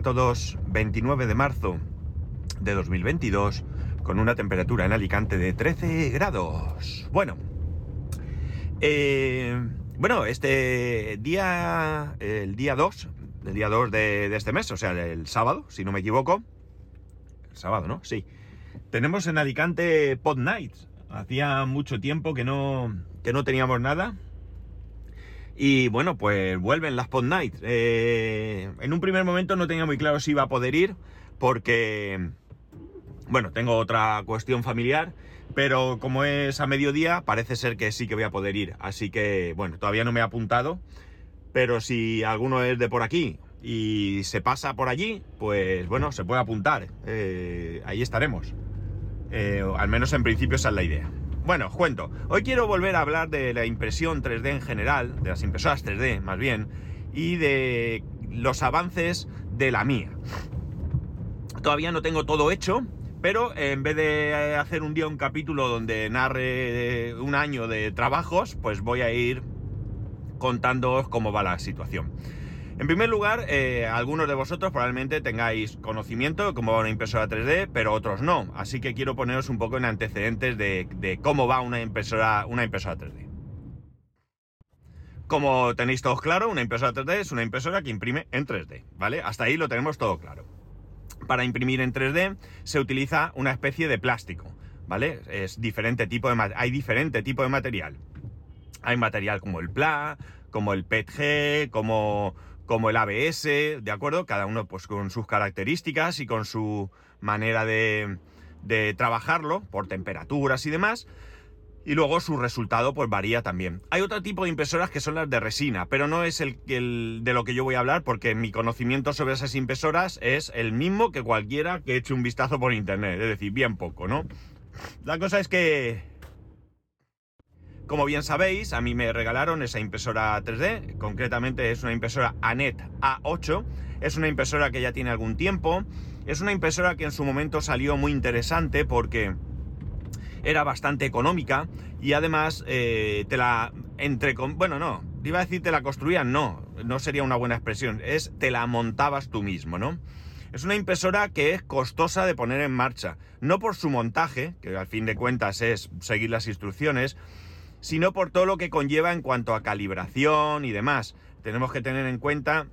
a todos. 29 de marzo de 2022 con una temperatura en Alicante de 13 grados. Bueno, eh, bueno, este día, el día 2, el día 2 de, este mes, o sea, el sábado, si no me equivoco. El sábado, ¿no? Sí. Tenemos en Alicante Pod Nights. Hacía mucho tiempo que no, que no teníamos nada. Y bueno, pues vuelven las Pod Nights. Eh, en un primer momento no tenía muy claro si iba a poder ir porque, bueno, tengo otra cuestión familiar, pero como es a mediodía, parece ser que sí que voy a poder ir. Así que, bueno, todavía no me he apuntado, pero si alguno es de por aquí y se pasa por allí, pues bueno, se puede apuntar. Eh, ahí estaremos. Eh, al menos en principio esa es la idea. Bueno, os cuento. Hoy quiero volver a hablar de la impresión 3D en general, de las impresoras 3D más bien, y de los avances de la mía. Todavía no tengo todo hecho, pero en vez de hacer un día un capítulo donde narre un año de trabajos, pues voy a ir contándoos cómo va la situación. En primer lugar, eh, algunos de vosotros probablemente tengáis conocimiento de cómo va una impresora 3D, pero otros no. Así que quiero poneros un poco en antecedentes de, cómo va una impresora, una impresora 3D. Como tenéis todos claro, una impresora 3D es una impresora que imprime en 3D, ¿vale? Hasta ahí lo tenemos todo claro. Para imprimir en 3D se utiliza una especie de plástico, ¿vale? Es diferente tipo de hay diferente tipo de material. Hay material como el PLA, como el PETG, como como el ABS, ¿de acuerdo? Cada uno pues con sus características y con su manera de, de trabajarlo, por temperaturas y demás. Y luego su resultado pues varía también. Hay otro tipo de impresoras que son las de resina, pero no es el, el, de lo que yo voy a hablar porque mi conocimiento sobre esas impresoras es el mismo que cualquiera que eche un vistazo por internet, es decir, bien poco, ¿no? La cosa es que como bien sabéis, a mí me regalaron esa impresora 3D, concretamente es una impresora ANET A8, es una impresora que ya tiene algún tiempo, es una impresora que en su momento salió muy interesante porque era bastante económica y además eh, te la entre bueno no iba a decir te la construían no no sería una buena expresión es te la montabas tú mismo no es una impresora que es costosa de poner en marcha no por su montaje que al fin de cuentas es seguir las instrucciones sino por todo lo que conlleva en cuanto a calibración y demás. Tenemos que tener en cuenta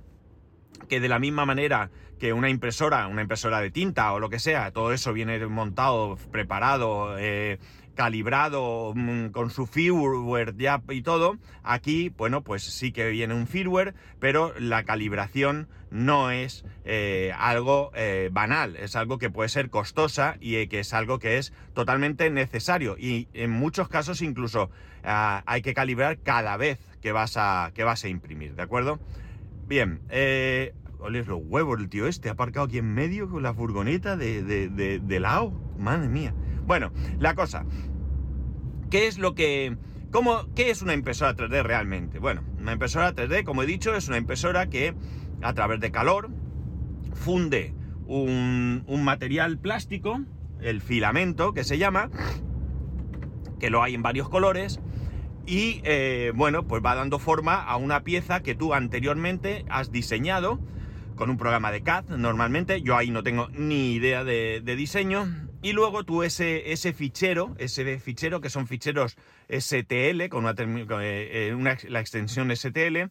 que de la misma manera que una impresora, una impresora de tinta o lo que sea, todo eso viene montado, preparado, eh, calibrado mmm, con su firmware ya y todo, aquí, bueno, pues sí que viene un firmware, pero la calibración no es eh, algo eh, banal, es algo que puede ser costosa y eh, que es algo que es totalmente necesario y en muchos casos incluso ah, hay que calibrar cada vez que vas a, que vas a imprimir, ¿de acuerdo? Bien, eh, oles los huevos, el tío este ha aparcado aquí en medio con la furgoneta de, de, de, de lado, madre mía. Bueno, la cosa, ¿qué es lo que... ¿Cómo, ¿Qué es una impresora 3D realmente? Bueno, una impresora 3D, como he dicho, es una impresora que a través de calor funde un, material plástico, el filamento que se llama, que lo hay en varios colores, y eh, bueno, pues va dando forma a una pieza que tú anteriormente has diseñado con un programa de CAD normalmente, yo ahí no tengo ni idea de, de diseño, y luego tú ese, ese fichero, ese fichero que son ficheros STL, con una, eh, una, la extensión STL,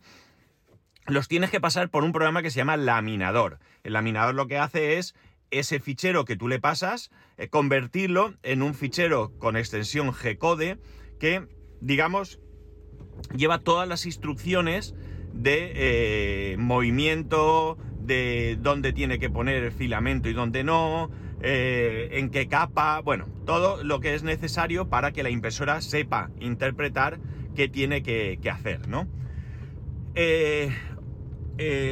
los tienes que pasar por un programa que se llama laminador. El laminador lo que hace es ese fichero que tú le pasas, eh, convertirlo en un fichero con extensión G-code que digamos, lleva todas las instrucciones de eh, movimiento, de dónde tiene que poner el filamento y dónde no, eh, en qué capa, bueno, todo lo que es necesario para que la impresora sepa interpretar qué tiene que, hacer, ¿no? Eh,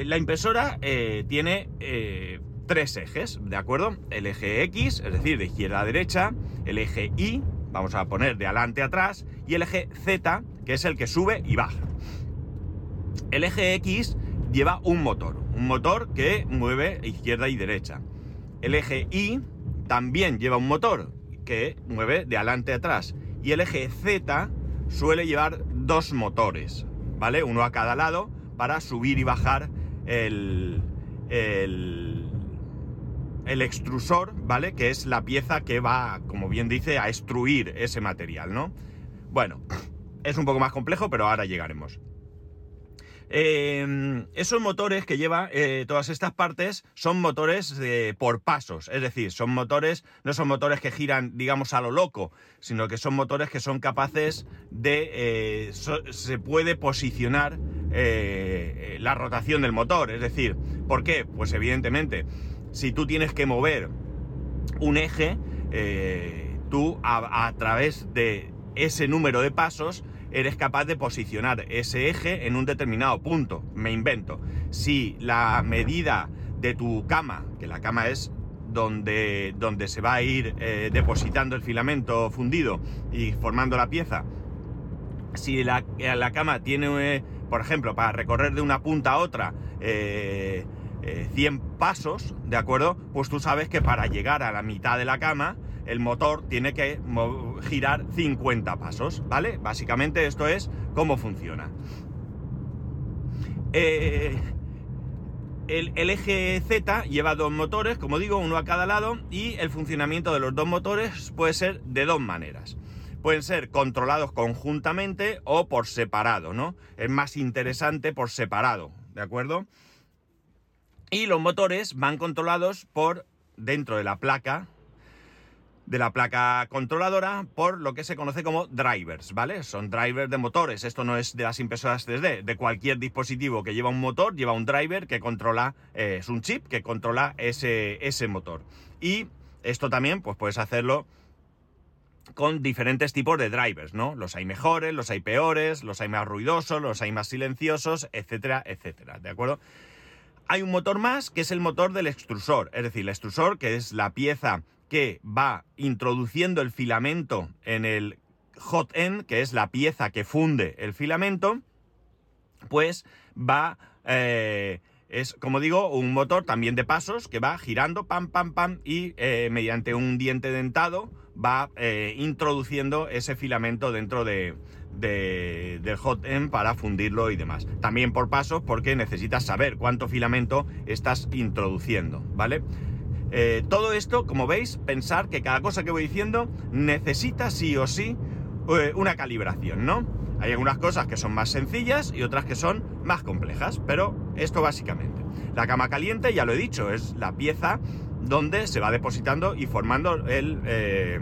la impresora tiene tres ejes, ¿de acuerdo? El eje X, es decir, de izquierda a derecha, el eje Y, vamos a poner de adelante a atrás, y el eje Z, que es el que sube y baja. El eje X lleva un motor, un motor que mueve izquierda y derecha. El eje Y también lleva un motor que mueve de adelante a atrás. Y el eje Z suele llevar dos motores, ¿vale? Uno a cada lado para subir y bajar el, el el extrusor, ¿vale? Que es la pieza que va, como bien dice, a extruir ese material, ¿no? Bueno, es un poco más complejo, pero ahora llegaremos. Eh, esos motores que lleva eh, todas estas partes son motores por pasos, es decir, son motores, no son motores que giran, digamos, a lo loco, sino que son motores que son capaces de, eh, se puede posicionar la rotación del motor, es decir, ¿por qué? Pues evidentemente, si tú tienes que mover un eje, tú a través de ese número de pasos, eres capaz de posicionar ese eje en un determinado punto. Me invento. Si la medida de tu cama, que la cama es donde, donde se va a ir eh, depositando el filamento fundido y formando la pieza, si la, la cama tiene, eh, por ejemplo, para recorrer de una punta a otra, 100 eh, pasos, ¿de acuerdo? Pues tú sabes que para llegar a la mitad de la cama el motor tiene que girar 50 pasos, ¿vale? Básicamente esto es cómo funciona. Eh, el, el, eje Z lleva dos motores, como digo, uno a cada lado, y el funcionamiento de los dos motores puede ser de dos maneras. Pueden ser controlados conjuntamente o por separado, ¿no? Es más interesante por separado, ¿de acuerdo? Y los motores van controlados por dentro de la placa de la placa controladora por lo que se conoce como drivers, ¿vale? Son drivers de motores. Esto no es de las impresoras 3D. De cualquier dispositivo que lleva un motor, lleva un driver que controla, eh, es un chip que controla ese, ese motor. Y esto también, pues puedes hacerlo con diferentes tipos de drivers, ¿no? Los hay mejores, los hay peores, los hay más ruidosos, los hay más silenciosos, etcétera, etcétera, ¿de acuerdo? Hay un motor más que es el motor del extrusor, es decir, el extrusor que es la pieza que va introduciendo el filamento en el hot end, que es la pieza que funde el filamento, pues va, eh, es como digo, un motor también de pasos que va girando, pam, pam, pam, y eh, mediante un diente dentado va eh, introduciendo ese filamento dentro de, del hot end para fundirlo y demás. También por pasos porque necesitas saber cuánto filamento estás introduciendo, ¿vale? Eh, todo esto, como veis, pensar que cada cosa que voy diciendo necesita sí o sí eh, una calibración, ¿no? Hay algunas cosas que son más sencillas y otras que son más complejas, pero esto básicamente. La cama caliente, ya lo he dicho, es la pieza donde se va depositando y formando el... Eh,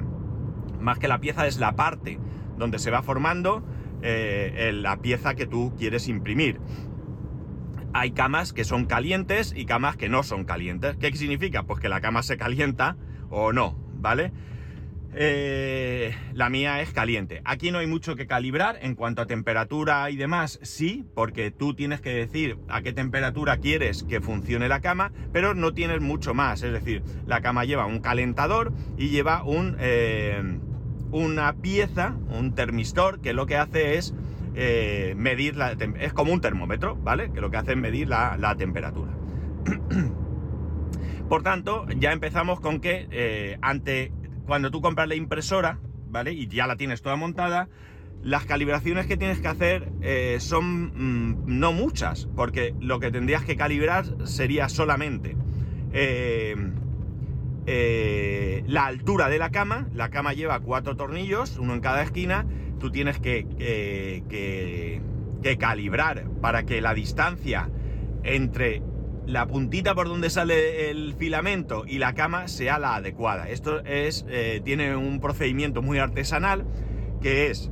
más que la pieza es la parte donde se va formando la pieza que tú quieres imprimir hay camas que son calientes y camas que no son calientes. ¿Qué significa? Pues que la cama se calienta o no, ¿vale? Eh, la mía es caliente. Aquí no hay mucho que calibrar en cuanto a temperatura y demás, sí, porque tú tienes que decir a qué temperatura quieres que funcione la cama, pero no tienes mucho más. Es decir, la cama lleva un calentador y lleva un, eh, una pieza, un termistor, que lo que hace es eh, medir la es como un termómetro, ¿vale? Que lo que hace es medir la, temperatura. Por tanto, ya empezamos con que eh, ante cuando tú compras la impresora, ¿vale? Y ya la tienes toda montada, las calibraciones que tienes que hacer eh, son mm, no muchas, porque lo que tendrías que calibrar sería solamente la altura de la cama. La cama lleva cuatro tornillos, uno en cada esquina, tú tienes que, que, calibrar para que la distancia entre la puntita por donde sale el filamento y la cama sea la adecuada. Esto es, eh, tiene un procedimiento muy artesanal que es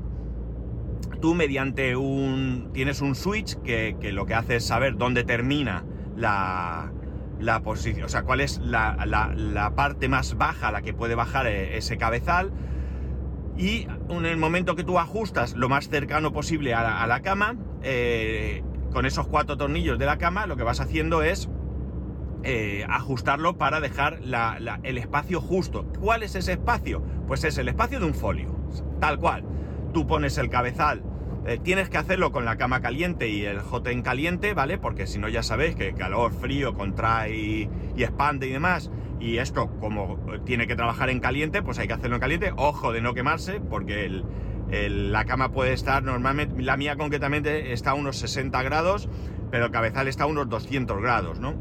tú mediante un tienes un switch que, lo que hace es saber dónde termina la, la posición, o sea, cuál es la, la, parte más baja a la que puede bajar eh, ese cabezal y en el momento que tú ajustas lo más cercano posible a la, cama, eh, con esos cuatro tornillos de la cama, lo que vas haciendo es eh, ajustarlo para dejar el espacio justo. ¿Cuál es ese espacio? Pues es el espacio de un folio, tal cual. Tú pones el cabezal, eh, tienes que hacerlo con la cama caliente y el en caliente, ¿vale? Porque si no ya sabéis que calor, frío, contrae y expande y demás y esto, como tiene que trabajar en caliente, pues hay que hacerlo en caliente. Ojo de no quemarse, porque la cama puede estar normalmente, la mía concretamente está a unos 60 grados, pero el cabezal está a unos 200 grados, ¿no?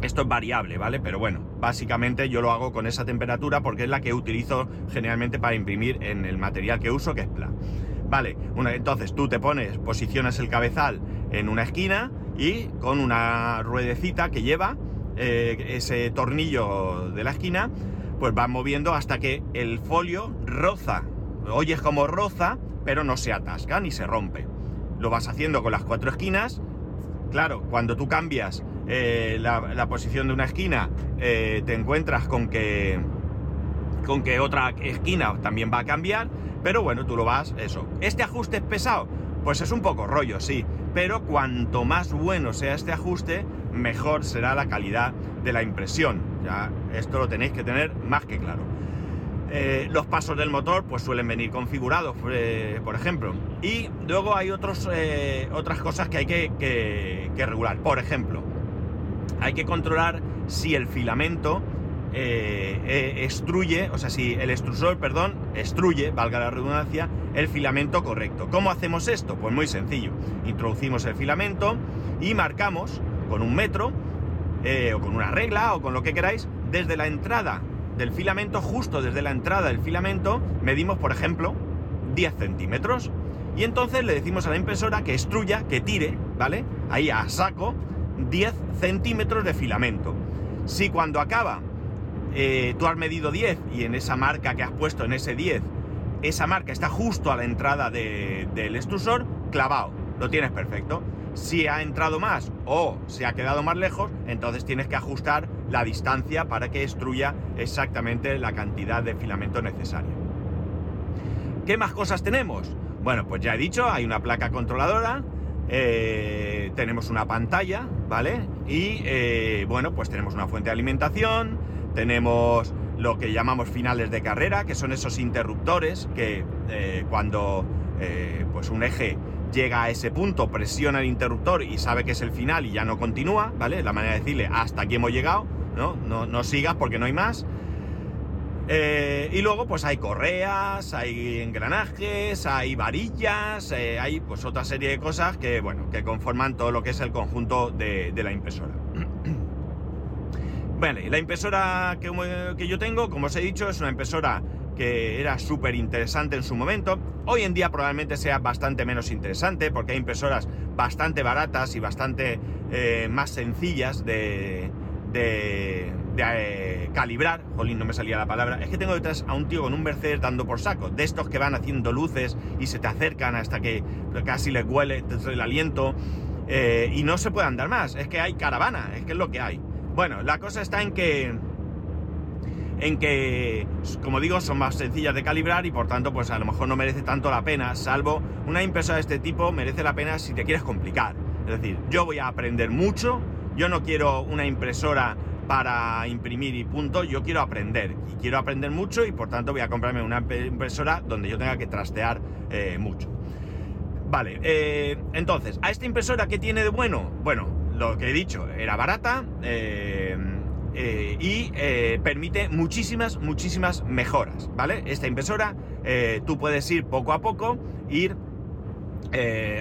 Esto es variable, ¿vale? Pero bueno, básicamente yo lo hago con esa temperatura porque es la que utilizo generalmente para imprimir en el material que uso, que es PLA. Vale, entonces tú te pones, posicionas el cabezal en una esquina y con una ruedecita que lleva eh, ese tornillo de la esquina, pues vas moviendo hasta que el folio roza. Oyes como roza, pero no se atasca ni se rompe. Lo vas haciendo con las cuatro esquinas. Claro, cuando tú cambias eh, la, posición de una esquina, eh, te encuentras con que, con que otra esquina también va a cambiar, pero bueno, tú lo vas, eso. ¿Este ajuste es pesado? Pues es un poco rollo, sí, pero cuanto más bueno sea este ajuste, mejor será la calidad de la impresión. Ya esto lo tenéis que tener más que claro. Eh, los pasos del motor pues suelen venir configurados, por ejemplo. Y luego hay otros, otras cosas que hay que regular. Por ejemplo, hay que controlar si el filamento eh, eh, extruye, o sea, si el extrusor, perdón, extruye, valga la redundancia, el filamento correcto. ¿Cómo hacemos esto? Pues muy sencillo. Introducimos el filamento y marcamos con un metro, eh, o con una regla, o con lo que queráis, desde la entrada del filamento, justo desde la entrada del filamento, medimos, por ejemplo, 10 centímetros. Y entonces le decimos a la impresora que extruya, que tire, ¿vale? Ahí a saco, 10 centímetros de filamento. Si cuando acaba eh, tú has medido 10 y en esa marca que has puesto en ese 10, esa marca está justo a la entrada del extrusor, clavado, lo tienes perfecto. Si ha entrado más o se ha quedado más lejos, entonces tienes que ajustar la distancia para que extruya exactamente la cantidad de filamento necesaria. ¿Qué más cosas tenemos? Bueno, pues ya he dicho, hay una placa controladora, eh, tenemos una pantalla, ¿vale? Y eh, bueno, pues tenemos una fuente de alimentación, tenemos lo que llamamos finales de carrera, que son esos interruptores que eh, cuando pues un eje llega a ese punto, presiona el interruptor y sabe que es el final y ya no continúa, ¿vale? La manera de decirle hasta aquí hemos llegado, ¿no? No, no sigas porque no hay más. Eh, y luego pues hay correas, hay engranajes, hay varillas, eh, hay pues otra serie de cosas que bueno, que conforman todo lo que es el conjunto de, la impresora. Vale, la impresora que, yo tengo, como os he dicho, es una impresora que era súper interesante en su momento. Hoy en día probablemente sea bastante menos interesante porque hay impresoras bastante baratas y bastante eh, más sencillas de, de de eh, calibrar, jolín, no me salía la palabra, es que tengo detrás a un tío con un Mercedes dando por saco, de estos que van haciendo luces y se te acercan hasta que casi les huele el aliento eh, y no se puede andar más, es que hay caravana, es que es lo que hay. Bueno, la cosa está en que en que, como digo, son más sencillas de calibrar y por tanto, pues a lo mejor no merece tanto la pena, salvo una impresora de este tipo merece la pena si te quieres complicar. Es decir, yo voy a aprender mucho, yo no quiero una impresora para imprimir y punto, yo quiero aprender y quiero aprender mucho y por tanto voy a comprarme una impresora donde yo tenga que trastear eh, mucho. Vale, eh, entonces, ¿a esta impresora qué tiene de bueno? Bueno, lo que he dicho, era barata eh, y permite muchísimas, muchísimas mejoras, ¿vale? Esta impresora tú puedes ir poco a poco, ir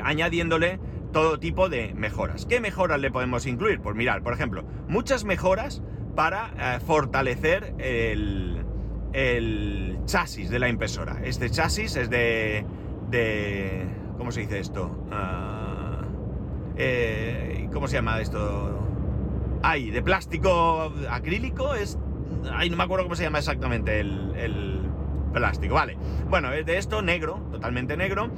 añadiéndole todo tipo de mejoras. ¿Qué mejoras le podemos incluir? Pues mirar, por ejemplo, muchas mejoras para eh, fortalecer el, chasis de la impresora. Este chasis es de... de ¿Cómo se dice esto? Ah, eh, ¿Cómo se llama esto? Ay, de plástico acrílico es... Ay, no me acuerdo cómo se llama exactamente el, plástico. Vale. Bueno, es de esto negro, totalmente negro.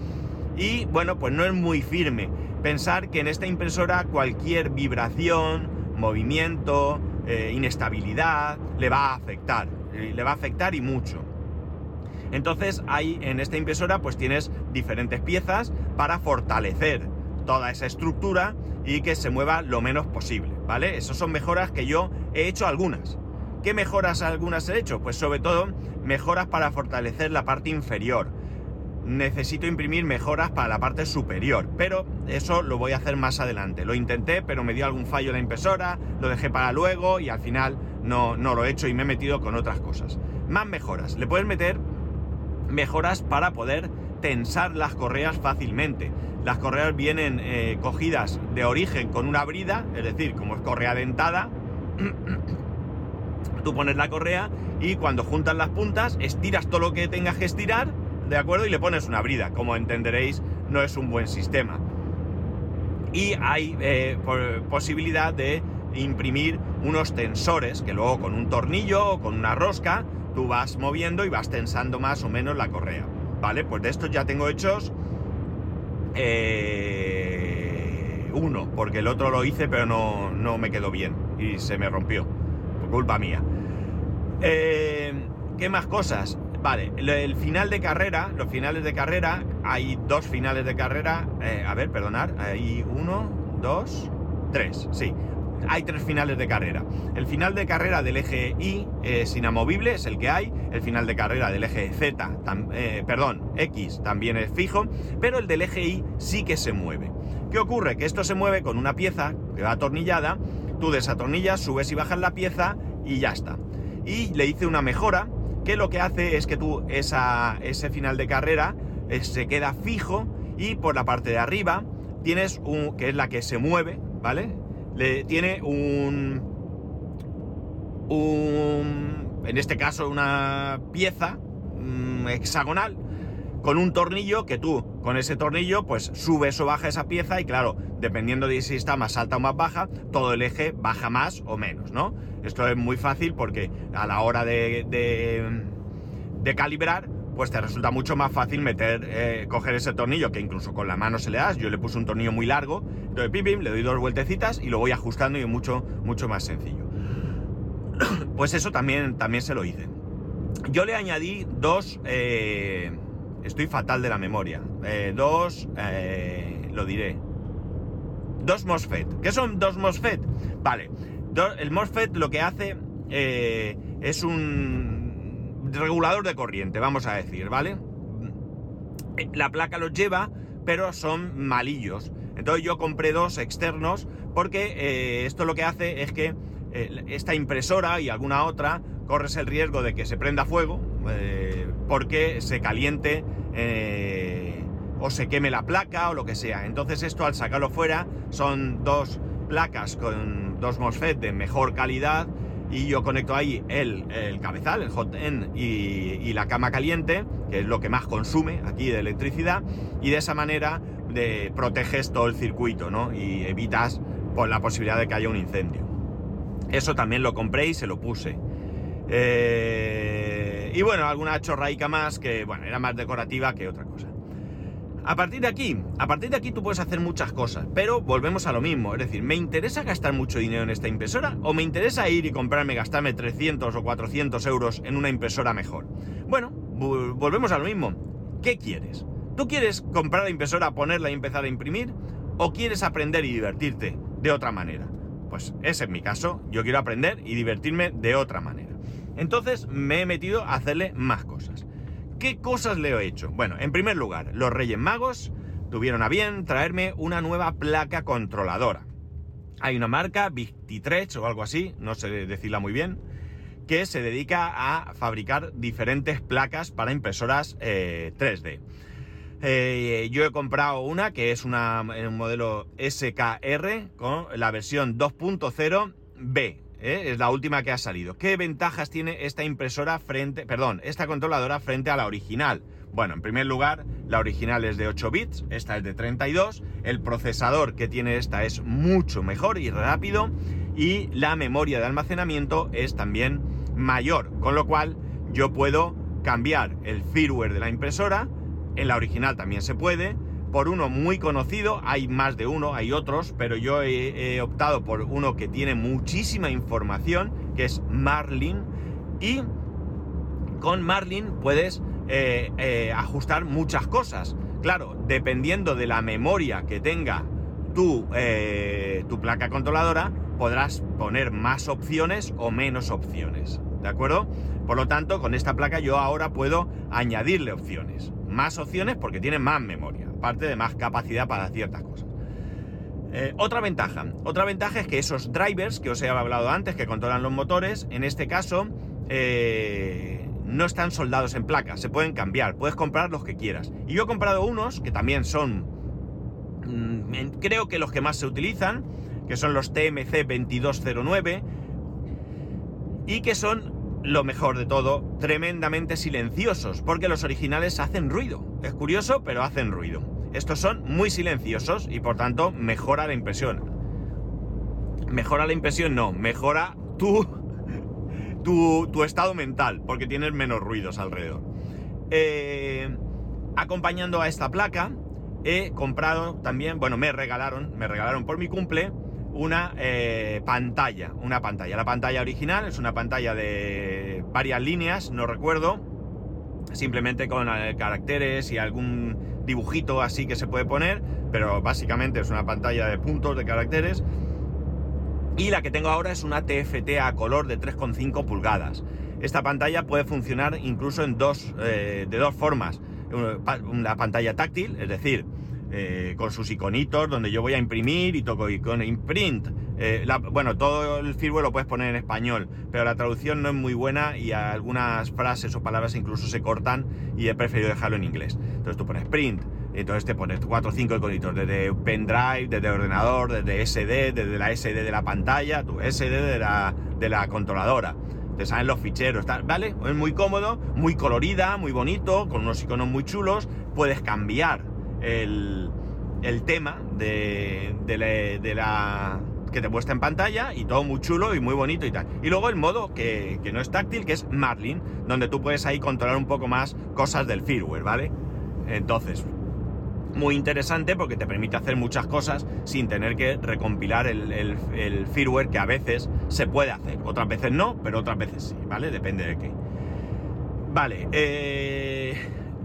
Y bueno, pues no es muy firme pensar que en esta impresora cualquier vibración, movimiento, eh, inestabilidad le va a afectar, le va a afectar y mucho. Entonces hay en esta impresora pues tienes diferentes piezas para fortalecer toda esa estructura y que se mueva lo menos posible, ¿vale? Esas son mejoras que yo he hecho algunas. ¿Qué mejoras algunas he hecho? Pues sobre todo mejoras para fortalecer la parte inferior, necesito imprimir mejoras para la parte superior, pero eso lo voy a hacer más adelante. Lo intenté, pero me dio algún fallo la impresora, lo dejé para luego y al final no, no lo he hecho y me he metido con otras cosas. Más mejoras. Le puedes meter mejoras para poder tensar las correas fácilmente. Las correas vienen eh, cogidas de origen con una brida, es decir, como es correa dentada, Tú pones la correa y cuando juntas las puntas, estiras todo lo que tengas que estirar, ¿de acuerdo? Y le pones una brida. Como entenderéis, no es un buen sistema. Y hay eh, posibilidad de imprimir unos tensores que luego con un tornillo o con una rosca tú vas moviendo y vas tensando más o menos la correa. ¿Vale? Pues de estos ya tengo hechos eh, uno, porque el otro lo hice pero no, no, me quedó bien y se me rompió, por culpa mía. Eh, ¿Qué más cosas? Vale, el final de carrera, los finales de carrera, hay dos finales de carrera, eh, a ver, perdonar, hay uno, dos, tres, sí, hay tres finales de carrera. El final de carrera del eje Y es inamovible, es el que hay. El final de carrera del eje Z, eh, perdón, X también es fijo, pero el del eje Y sí que se mueve. ¿Qué ocurre? Que esto se mueve con una pieza que va atornillada, tú desatornillas, subes y bajas la pieza y ya está. Y le hice una mejora que lo que hace es que tú esa, ese final de carrera eh, se queda fijo y por la parte de arriba tienes un, que es la que se mueve, ¿vale? Le tiene un, un, en este caso una pieza mm, hexagonal con un tornillo que tú con ese tornillo pues subes o baja esa pieza y claro, dependiendo de si está más alta o más baja, todo el eje baja más o menos, ¿no? Esto es muy fácil porque a la hora de, de, de calibrar pues te resulta mucho más fácil meter, eh, coger ese tornillo que incluso con la mano se le das. Yo le puse un tornillo muy largo, entonces pim, le doy dos vueltecitas y lo voy ajustando y es mucho, mucho más sencillo. Pues eso también, también se lo hice. Yo le añadí dos, eh, estoy fatal de la memoria, eh, dos, lo diré, dos MOSFET. ¿Qué son dos MOSFET? Vale, el MOSFET lo que hace es un regulador de corriente, vamos a decir, ¿vale? La placa los lleva, pero son malillos. Entonces yo compré dos externos porque eh, esto lo que hace es que eh, esta impresora y alguna otra corres el riesgo de que se prenda fuego eh, porque se caliente o se queme la placa o lo que sea. Entonces esto al sacarlo fuera son dos placas con dos MOSFET de mejor calidad y yo conecto ahí el, cabezal, el hot end y, la cama caliente, que es lo que más consume aquí de electricidad, y de esa manera de, proteges todo el circuito, ¿no? Y evitas por la posibilidad de que haya un incendio. Eso también lo compré y se lo puse. Eh, y bueno, alguna chorraica más que, bueno, era más decorativa que otra cosa. A partir de aquí, a partir de aquí tú puedes hacer muchas cosas, pero volvemos a lo mismo, es decir, ¿me interesa gastar mucho dinero en esta impresora o me interesa ir y comprarme, gastarme 300 o 400 euros en una impresora mejor? Bueno, volvemos a lo mismo. ¿Qué quieres? ¿Tú quieres comprar la impresora, ponerla y empezar a imprimir? ¿O quieres aprender y divertirte de otra manera? Pues ese es mi caso, yo quiero aprender y divertirme de otra manera. Entonces me he metido a hacerle más cosas. ¿Qué cosas le he hecho? Bueno, en primer lugar, los Reyes Magos tuvieron a bien traerme una nueva placa controladora. Hay una marca, Victitrex o algo así, no sé decirla muy bien, que se dedica a fabricar diferentes placas para impresoras 3D. Eh, eh, yo he comprado una que es una, un modelo SKR con la versión 2.0B, ¿eh? es la última que ha salido. ¿Qué ventajas tiene esta impresora frente, perdón, esta controladora frente a la original? Bueno, en primer lugar, la original es de 8 bits, esta es de 32, el procesador que tiene esta es mucho mejor y rápido y la memoria de almacenamiento es también mayor, con lo cual yo puedo cambiar el firmware de la impresora, en la original también se puede, por uno muy conocido, hay más de uno, hay otros, pero yo he, optado por uno que tiene muchísima información, que es Marlin, y con Marlin puedes eh, eh, ajustar muchas cosas. Claro, dependiendo de la memoria que tenga tu, eh, tu placa controladora, podrás poner más opciones o menos opciones. ¿De acuerdo? Por lo tanto, con esta placa yo ahora puedo añadirle opciones. Más opciones porque tiene más memoria parte de más capacidad para ciertas cosas. Eh, otra ventaja, otra ventaja es que esos drivers que os he hablado antes, que controlan los motores, en este caso eh, no están soldados en placa, se pueden cambiar, puedes comprar los que quieras. Y yo he comprado unos que también son, mm, creo que los que más se utilizan, que son los TMC 2209, y que son lo mejor de todo, tremendamente silenciosos, porque los originales hacen ruido. Es curioso, pero hacen ruido. Estos son muy silenciosos y por tanto mejora la impresión. Mejora la impresión, no, mejora tu, tu, tu estado mental, porque tienes menos ruidos alrededor. Eh, acompañando a esta placa, he comprado también, bueno, me regalaron, me regalaron por mi cumple una eh, pantalla, una pantalla. La pantalla original es una pantalla de varias líneas, no recuerdo, simplemente con eh, caracteres y algún dibujito así que se puede poner, pero básicamente es una pantalla de puntos de caracteres. Y la que tengo ahora es una TFT a color de 3,5 pulgadas. Esta pantalla puede funcionar incluso en dos, eh, de dos formas. Una pantalla táctil, es decir, eh, con sus iconitos, donde yo voy a imprimir y toco icono imprint. Eh, bueno, todo el firmware lo puedes poner en español, pero la traducción no es muy buena y algunas frases o palabras incluso se cortan y he preferido dejarlo en inglés. Entonces tú pones print, entonces te pones 4 o 5 iconitos, desde pendrive, desde ordenador, desde SD, desde la SD de la pantalla, tu SD de la, de la controladora. Te salen los ficheros, ¿vale? Es muy cómodo, muy colorida, muy bonito, con unos iconos muy chulos. Puedes cambiar el, tema de, la, que te muestra en pantalla y todo muy chulo y muy bonito y tal. Y luego el modo que, no es táctil, que es Marlin, donde tú puedes ahí controlar un poco más cosas del firmware, ¿vale? Entonces, muy interesante porque te permite hacer muchas cosas sin tener que recompilar el, firmware que a veces se puede hacer. Otras veces no, pero otras veces sí, ¿vale? Depende de qué. Vale, eh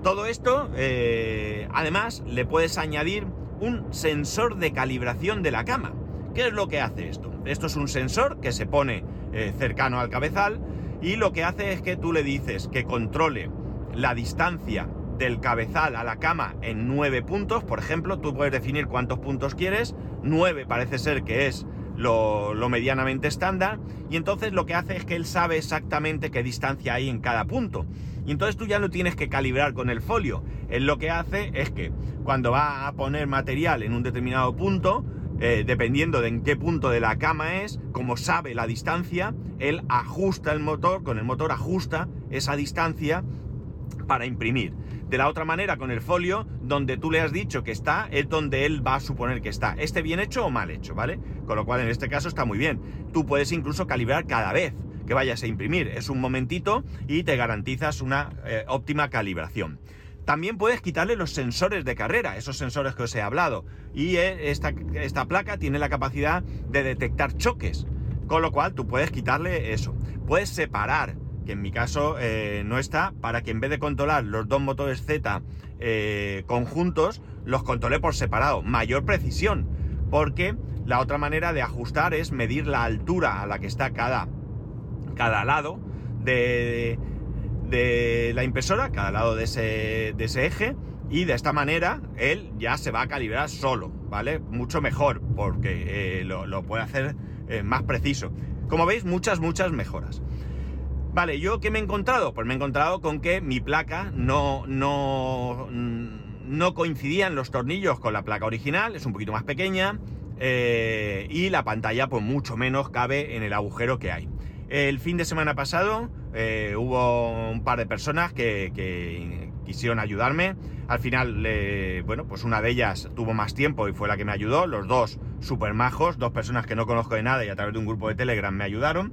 todo esto, eh, además, le puedes añadir un sensor de calibración de la cama. ¿Qué es lo que hace esto? Esto es un sensor que se pone eh, cercano al cabezal y lo que hace es que tú le dices que controle la distancia del cabezal a la cama en 9 puntos, por ejemplo, tú puedes definir cuántos puntos quieres, 9 parece ser que es lo, medianamente estándar, y entonces lo que hace es que él sabe exactamente qué distancia hay en cada punto. Y entonces tú ya no tienes que calibrar con el folio. Él lo que hace es que cuando va a poner material en un determinado punto, eh, dependiendo de en qué punto de la cama es, como sabe la distancia, él ajusta el motor, con el motor ajusta esa distancia para imprimir. De la otra manera, con el folio, donde tú le has dicho que está, es donde él va a suponer que está. Esté bien hecho o mal hecho, ¿vale? Con lo cual, en este caso está muy bien. Tú puedes incluso calibrar cada vez que vayas a imprimir. Es un momentito y te garantizas una eh, óptima calibración. También puedes quitarle los sensores de carrera, esos sensores que os he hablado. Y eh, esta, esta placa tiene la capacidad de detectar choques. Con lo cual tú puedes quitarle eso. Puedes separar, que en mi caso eh, no está, para que en vez de controlar los dos motores Z conjuntos, los controle por separado. Mayor precisión. Porque la otra manera de ajustar es medir la altura a la que está cada cada lado de, de la impresora, cada lado de ese, de ese eje, y de esta manera él ya se va a calibrar solo, ¿vale? Mucho mejor, porque eh, lo, puede hacer eh, más preciso. Como veis, muchas, muchas mejoras. Vale, ¿yo qué me he encontrado? Pues me he encontrado con que mi placa no, no, no coincidían los tornillos con la placa original, es un poquito más pequeña, eh, y la pantalla pues mucho menos cabe en el agujero que hay. El fin de semana pasado eh, hubo un par de personas que, quisieron ayudarme. Al final, bueno, pues una de ellas tuvo más tiempo y fue la que me ayudó. Los dos super majos, dos personas que no conozco de nada y a través de un grupo de Telegram me ayudaron.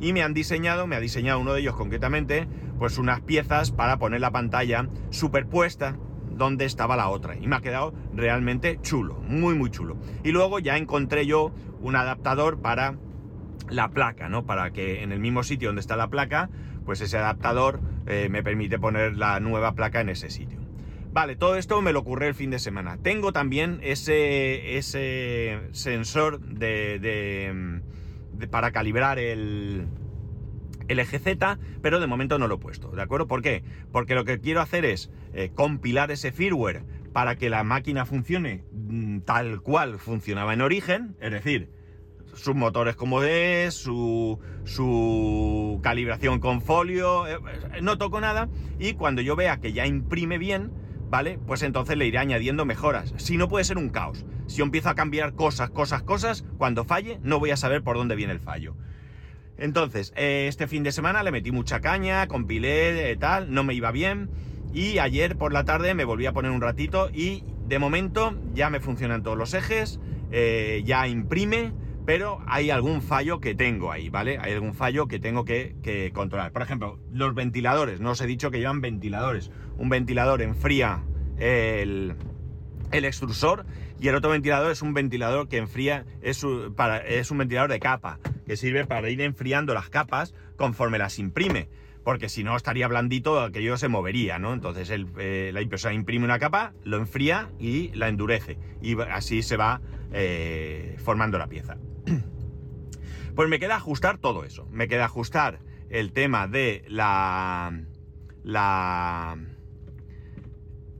Y me han diseñado, me ha diseñado uno de ellos concretamente, pues unas piezas para poner la pantalla superpuesta donde estaba la otra. Y me ha quedado realmente chulo, muy muy chulo. Y luego ya encontré yo un adaptador para la placa, ¿no? Para que en el mismo sitio donde está la placa, pues ese adaptador eh, me permite poner la nueva placa en ese sitio. Vale, todo esto me lo ocurre el fin de semana. Tengo también ese, ese sensor de, para calibrar el, el eje Z, pero de momento no lo he puesto, ¿de acuerdo? ¿Por qué? Porque lo que quiero hacer es eh, compilar ese firmware para que la máquina funcione mm, tal cual funcionaba en origen, es decir, sus motores como es, su, su calibración con folio, eh, no toco nada y cuando yo vea que ya imprime bien, ¿vale? Pues entonces le iré añadiendo mejoras. Si no puede ser un caos. Si empiezo a cambiar cosas, cosas, cosas, cuando falle no voy a saber por dónde viene el fallo. Entonces, eh, este fin de semana le metí mucha caña, compilé, eh, tal, no me iba bien. Y ayer por la tarde me volví a poner un ratito y de momento ya me funcionan todos los ejes, eh, ya imprime, pero hay algún fallo que tengo ahí, ¿vale? Hay algún fallo que tengo que, controlar. Por ejemplo, los ventiladores, no os he dicho que llevan ventiladores. Un ventilador enfría el, el extrusor y el otro ventilador es un ventilador que enfría, es para, es un ventilador de capa, que sirve para ir enfriando las capas conforme las imprime porque si no estaría blandito, aquello se movería, ¿no? Entonces eh, la impresora imprime una capa, lo enfría y la endurece. Y así se va eh, formando la pieza. Pues me queda ajustar todo eso. Me queda ajustar el tema de la. la.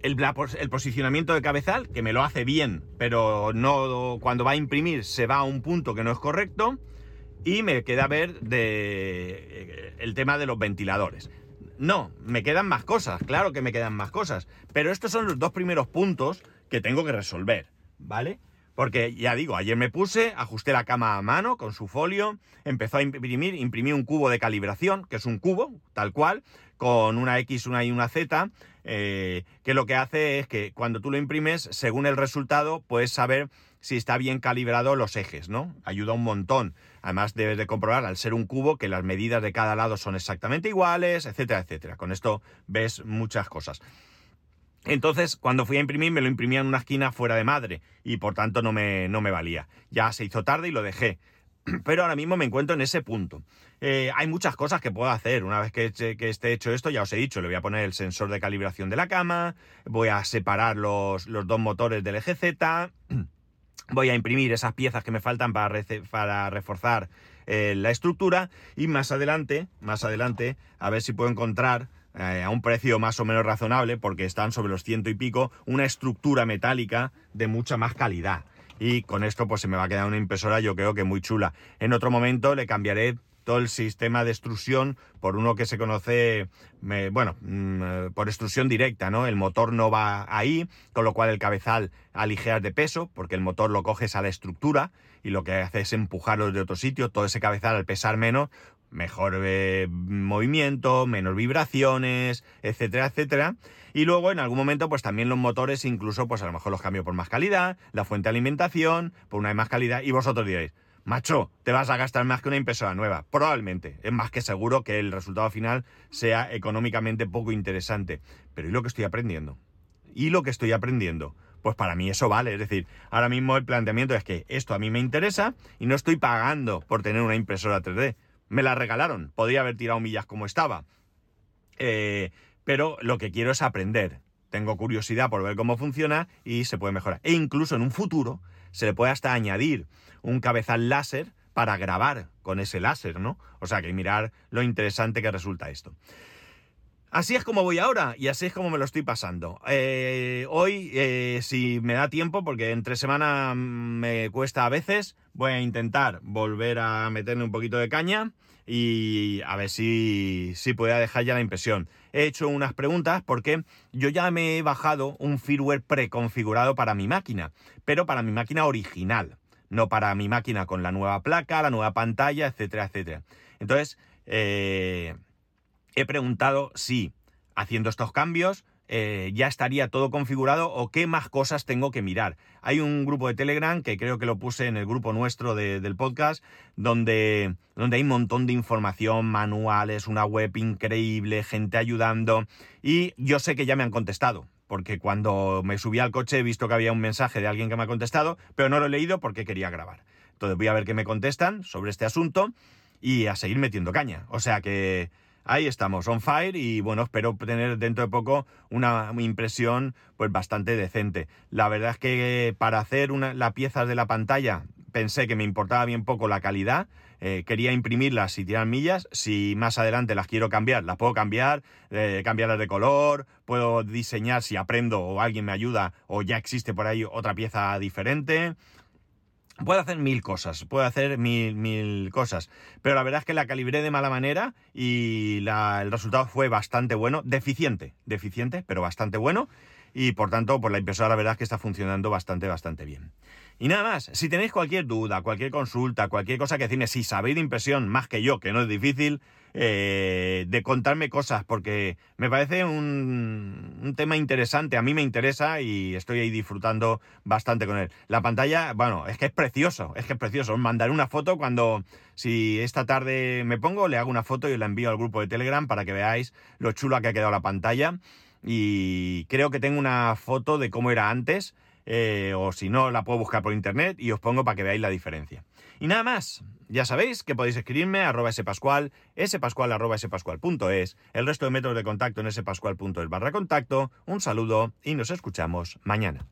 El, el, posicionamiento de cabezal, que me lo hace bien, pero no cuando va a imprimir se va a un punto que no es correcto. Y me queda ver de, eh, el tema de los ventiladores. No, me quedan más cosas, claro que me quedan más cosas, pero estos son los dos primeros puntos que tengo que resolver, ¿vale? Porque ya digo, ayer me puse, ajusté la cama a mano con su folio, empezó a imprimir, imprimí un cubo de calibración, que es un cubo, tal cual, con una X, una Y, una Z, eh, que lo que hace es que cuando tú lo imprimes, según el resultado, puedes saber si está bien calibrado los ejes, ¿no? Ayuda un montón. Además debes de comprobar, al ser un cubo, que las medidas de cada lado son exactamente iguales, etcétera, etcétera. Con esto ves muchas cosas. Entonces, cuando fui a imprimir, me lo imprimía en una esquina fuera de madre y por tanto no me, no me valía. Ya se hizo tarde y lo dejé. Pero ahora mismo me encuentro en ese punto. Eh, hay muchas cosas que puedo hacer. Una vez que, esté hecho esto, ya os he dicho, le voy a poner el sensor de calibración de la cama, voy a separar los, los dos motores del eje Z. voy a imprimir esas piezas que me faltan para, para reforzar eh, la estructura y más adelante, más adelante, a ver si puedo encontrar eh, a un precio más o menos razonable, porque están sobre los ciento y pico, una estructura metálica de mucha más calidad. Y con esto pues se me va a quedar una impresora yo creo que muy chula. En otro momento le cambiaré todo el sistema de extrusión por uno que se conoce, bueno, mm, por extrusión directa, ¿no? El motor no va ahí, con lo cual el cabezal aligeras de peso, porque el motor lo coges a la estructura y lo que hace es empujarlo de otro sitio, todo ese cabezal al pesar menos, mejor eh, movimiento, menos vibraciones, etcétera, etcétera. Y luego en algún momento pues también los motores incluso pues a lo mejor los cambio por más calidad, la fuente de alimentación por una de más calidad y vosotros diréis, macho, te vas a gastar más que una impresora nueva. Probablemente. Es más que seguro que el resultado final sea económicamente poco interesante. Pero ¿y lo que estoy aprendiendo? ¿Y lo que estoy aprendiendo? Pues para mí eso vale. Es decir, ahora mismo el planteamiento es que esto a mí me interesa y no estoy pagando por tener una impresora 3D. Me la regalaron. Podría haber tirado millas como estaba. Eh, pero lo que quiero es aprender. Tengo curiosidad por ver cómo funciona y se puede mejorar. E incluso en un futuro se le puede hasta añadir un cabezal láser para grabar con ese láser, ¿no? O sea que mirar lo interesante que resulta esto. Así es como voy ahora y así es como me lo estoy pasando. Eh, hoy, eh, si me da tiempo, porque entre semana me cuesta a veces, voy a intentar volver a meterle un poquito de caña y a ver si, si puedo dejar ya la impresión. He hecho unas preguntas porque yo ya me he bajado un firmware preconfigurado para mi máquina, pero para mi máquina original no para mi máquina con la nueva placa, la nueva pantalla, etcétera, etcétera. Entonces, eh, he preguntado si haciendo estos cambios eh, ya estaría todo configurado o qué más cosas tengo que mirar. Hay un grupo de Telegram que creo que lo puse en el grupo nuestro del podcast, donde, donde hay un montón de información, manuales, una web increíble, gente ayudando y yo sé que ya me han contestado porque cuando me subí al coche he visto que había un mensaje de alguien que me ha contestado, pero no lo he leído porque quería grabar. Entonces voy a ver qué me contestan sobre este asunto y a seguir metiendo caña. O sea que ahí estamos, on fire, y bueno, espero tener dentro de poco una impresión pues bastante decente. La verdad es que para hacer una, la pieza de la pantalla pensé que me importaba bien poco la calidad, eh, quería imprimirlas y tirar millas. Si más adelante las quiero cambiar, las puedo cambiar, eh, cambiarlas de color, puedo diseñar si aprendo o alguien me ayuda o ya existe por ahí otra pieza diferente. Puedo hacer mil cosas, puedo hacer mil, mil cosas, pero la verdad es que la calibré de mala manera y el resultado fue bastante bueno, deficiente, deficiente, pero bastante bueno. Y por tanto, pues la impresora la verdad es que está funcionando bastante, bastante bien. Y nada más, si tenéis cualquier duda, cualquier consulta, cualquier cosa que decirme, si sabéis de impresión más que yo, que no es difícil, eh, de contarme cosas, porque me parece un, tema interesante, a mí me interesa y estoy ahí disfrutando bastante con él. La pantalla, bueno, es que es precioso, es que es precioso. Mandaré una foto cuando, si esta tarde me pongo, le hago una foto y la envío al grupo de Telegram para que veáis lo chula que ha quedado la pantalla. Y creo que tengo una foto de cómo era antes eh, o si no, la puedo buscar por internet y os pongo para que veáis la diferencia. Y nada más, ya sabéis que podéis escribirme a arroba spascual, spascual arroba spascual.es, el resto de métodos de contacto en spascual.es barra contacto. Un saludo y nos escuchamos mañana.